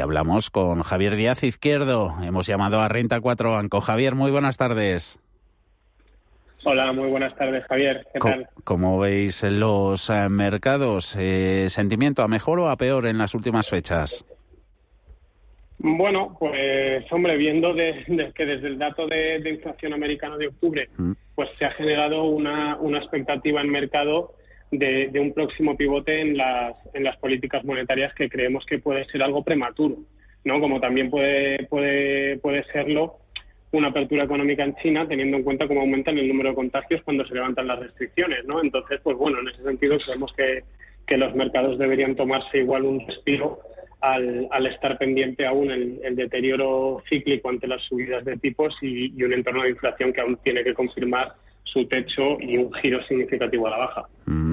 Y hablamos con Javier Díaz Izquierdo. Hemos llamado a Renta 4 Banco. Javier, muy buenas tardes. Hola, muy buenas tardes, Javier. ¿Qué tal? ¿Cómo veis los eh, mercados? Eh, ¿Sentimiento a mejor o a peor en las últimas fechas? Bueno, pues hombre, viendo de, que desde el dato de, inflación americano de octubre, mm. pues se ha generado una, una expectativa en mercado de, un próximo pivote en las, en las políticas monetarias que creemos que puede ser algo prematuro, ¿no? Como también puede, puede, puede serlo una apertura económica en China, teniendo en cuenta cómo aumentan el número de contagios cuando se levantan las restricciones, ¿no? Entonces, pues bueno, en ese sentido creemos que, que los mercados deberían tomarse igual un respiro al, al estar pendiente aún el, deterioro cíclico ante las subidas de tipos y, y un entorno de inflación que aún tiene que confirmar su techo y un giro significativo a la baja. Mm,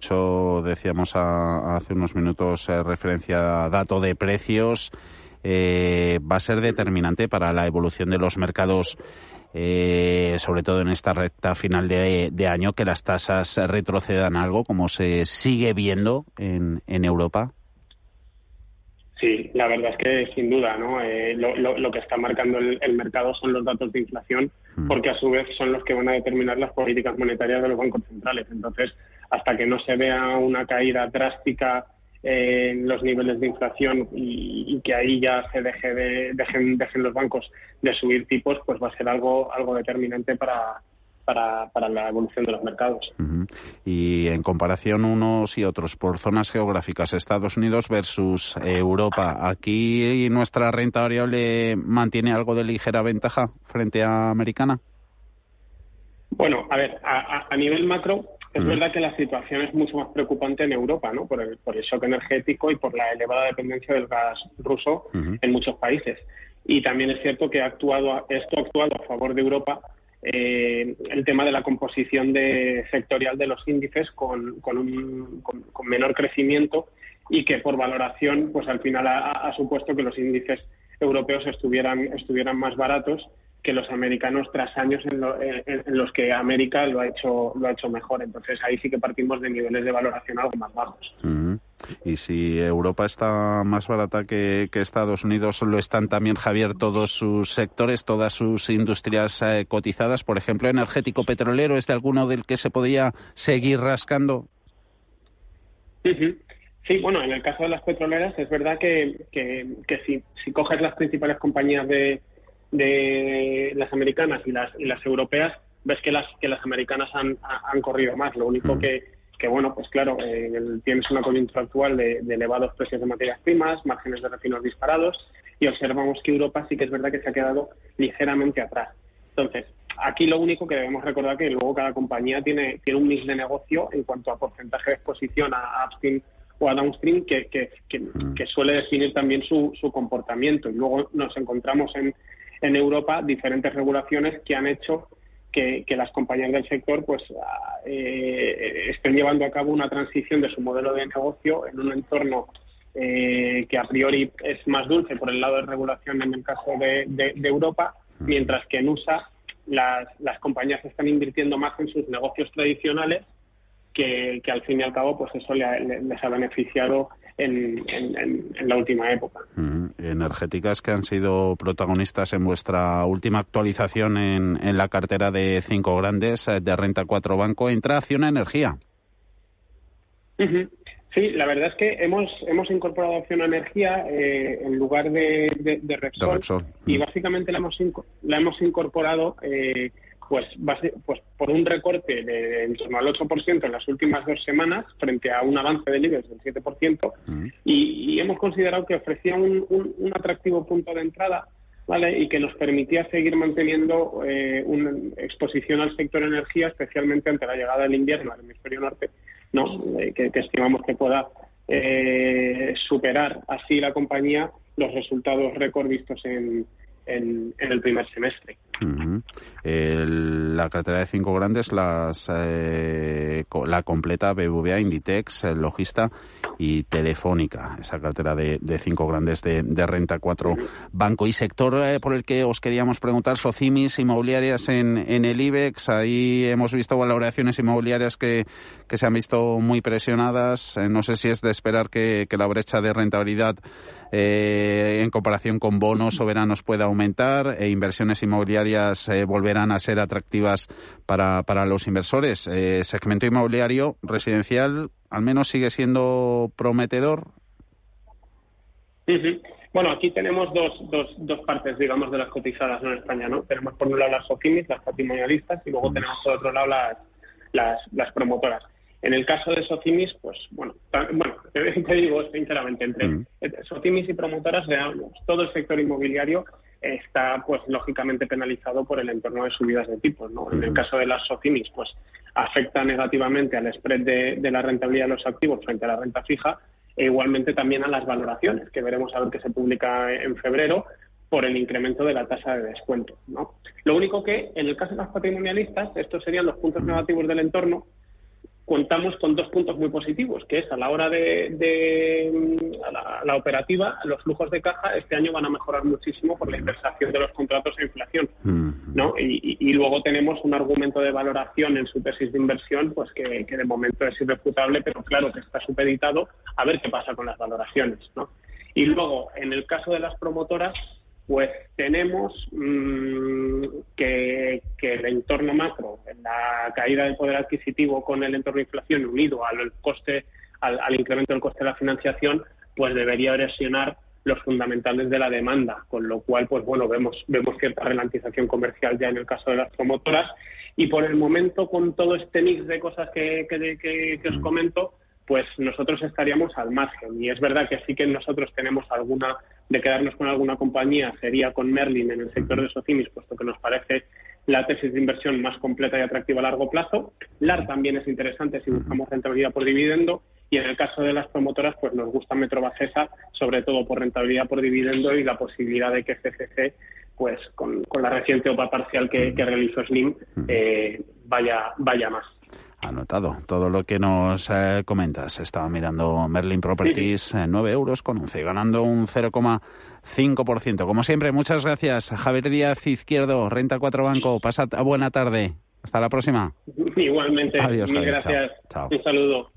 mucho decíamos hace unos minutos eh, referencia a dato de precios. Eh, va a ser determinante para la evolución de los mercados, eh, sobre todo en esta recta final de, año, que las tasas retrocedan algo, como se sigue viendo en, en Europa. Sí, la verdad es que sin duda, ¿no? Eh, lo, que está marcando el, mercado son los datos de inflación, mm. porque a su vez son los que van a determinar las políticas monetarias de los bancos centrales. Entonces, hasta que no se vea una caída drástica en los niveles de inflación y, que ahí ya se deje de, dejen, dejen los bancos de subir tipos, pues va a ser algo, algo determinante para, para, la evolución de los mercados. Y en comparación unos y otros por zonas geográficas, Estados Unidos versus Europa, ¿aquí nuestra renta variable mantiene algo de ligera ventaja frente a americana? Bueno, a ver, a, nivel macro, es verdad que la situación es mucho más preocupante en Europa, ¿no? Por el, por el shock energético y por la elevada dependencia del gas ruso en muchos países. Y también es cierto que ha actuado, esto ha actuado a favor de Europa eh, el tema de la composición de, sectorial de los índices con, con, un, con, menor crecimiento y que por valoración, pues al final ha, supuesto que los índices europeos estuvieran, estuvieran más baratos que los americanos tras años en, los que América lo ha hecho lo ha hecho mejor. Entonces ahí sí que partimos de niveles de valoración algo más bajos. Y si Europa está más barata que, Estados Unidos lo están también Javier todos sus sectores todas sus industrias eh, cotizadas por ejemplo energético petrolero es de alguno del que se podía seguir rascando Sí, bueno, en el caso de las petroleras es verdad que, que, que si, si coges las principales compañías de, de las americanas y las, y las europeas, ves que las, que las americanas han, han corrido más. Lo único mm. que, que, bueno, pues claro, eh, tienes una coyuntura actual de, elevados precios de materias primas, márgenes de refinos disparados, y observamos que Europa sí que es verdad que se ha quedado ligeramente atrás. Entonces, aquí lo único que debemos recordar que luego cada compañía tiene, tiene un mix de negocio en cuanto a porcentaje de exposición a upstream o a downstream que, que, que, mm. que suele definir también su, su comportamiento. Y luego nos encontramos en, en Europa diferentes regulaciones que han hecho que, las compañías del sector pues eh, estén llevando a cabo una transición de su modelo de negocio en un entorno eh, que a priori es más dulce por el lado de regulación en el caso de, Europa, mientras que en USA las, las compañías están invirtiendo más en sus negocios tradicionales que, al fin y al cabo pues eso les ha beneficiado en, la última época. Energéticas que han sido protagonistas en vuestra última actualización en, la cartera de cinco grandes eh, de renta cuatro banco. Entra Acción Energía. Sí, la verdad es que hemos hemos incorporado Acción Energía eh, en lugar de, de, Repsol, y básicamente la hemos, la hemos incorporado eh, pues, pues por un recorte de en torno al 8% en las últimas dos semanas frente a un avance del IBEX del 7% y, hemos considerado que ofrecía un, un, atractivo punto de entrada ¿vale? Y que nos permitía seguir manteniendo eh, una exposición al sector energía, especialmente ante la llegada del invierno al hemisferio norte, ¿no? Eh, que, estimamos que pueda eh, superar así la compañía los resultados récord vistos en, en, el primer semestre. La cartera de cinco grandes las eh, la completa BBVA, Inditex, Logista y Telefónica. Esa cartera de, cinco grandes de, renta cuatro banco y sector eh, por el que os queríamos preguntar Socimis inmobiliarias en, en el IBEX. Ahí hemos visto valoraciones inmobiliarias que, que se han visto muy presionadas. Eh, no sé si es de esperar que, que la brecha de rentabilidad eh, en comparación con bonos soberanos pueda aumentar e inversiones inmobiliarias eh, volverán a ser atractivas para, para los inversores. Eh, segmento inmobiliario residencial al menos sigue siendo prometedor. Bueno, aquí tenemos dos, dos, dos partes, digamos, de las cotizadas en España, ¿no? Tenemos por un lado las OFIMIS, las patrimonialistas, y luego mm. tenemos por otro lado las, las, las promotoras. En el caso de Socimis, pues bueno, bueno, te, digo sinceramente, entre mm. Socimis y promotoras, veamos, todo el sector inmobiliario está, pues lógicamente penalizado por el entorno de subidas de tipos, ¿no? En el caso de las Socimis, pues afecta negativamente al spread de, la rentabilidad de los activos frente a la renta fija e igualmente también a las valoraciones, que veremos a ver que se publica en febrero por el incremento de la tasa de descuento, ¿no? Lo único que, en el caso de las patrimonialistas, estos serían los puntos negativos del entorno, contamos con dos puntos muy positivos, que es a la hora de, mm, la, operativa, los flujos de caja este año van a mejorar muchísimo por la indexación de los contratos a inflación, ¿no? Y, luego tenemos un argumento de valoración en su tesis de inversión, pues que, de momento es irrefutable, pero claro que está supeditado a ver qué pasa con las valoraciones, ¿no? Y luego, en el caso de las promotoras, pues tenemos mm, que, el entorno macro, la caída del poder adquisitivo con el entorno de inflación unido al coste, al, incremento del coste de la financiación, pues debería erosionar los fundamentales de la demanda, con lo cual, pues bueno, vemos, vemos cierta ralentización comercial ya en el caso de las promotoras. Y por el momento, con todo este mix de cosas que, que os comento, pues nosotros estaríamos al margen. Y es verdad que sí que nosotros tenemos alguna, de quedarnos con alguna compañía, sería con Merlin en el sector de Socimis, puesto que nos parece la tesis de inversión más completa y atractiva a largo plazo. LAR también es interesante si buscamos rentabilidad por dividendo. Y en el caso de las promotoras, pues nos gusta Metrobacesa, sobre todo por rentabilidad por dividendo y la posibilidad de que CCC, pues con, la reciente OPA parcial que, realizó Slim, eh, vaya, vaya más. Anotado todo lo que nos eh, comentas. Estaba mirando Merlin Properties, 9 eh, euros con 11, ganando un 0,5%. Como siempre, muchas gracias. Javier Díaz Izquierdo, Renta 4 Banco. Pasa buena tarde. Hasta la próxima. Igualmente. Adiós. Mil gracias. Chao. Un saludo.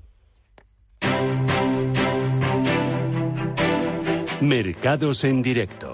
Mercados en directo.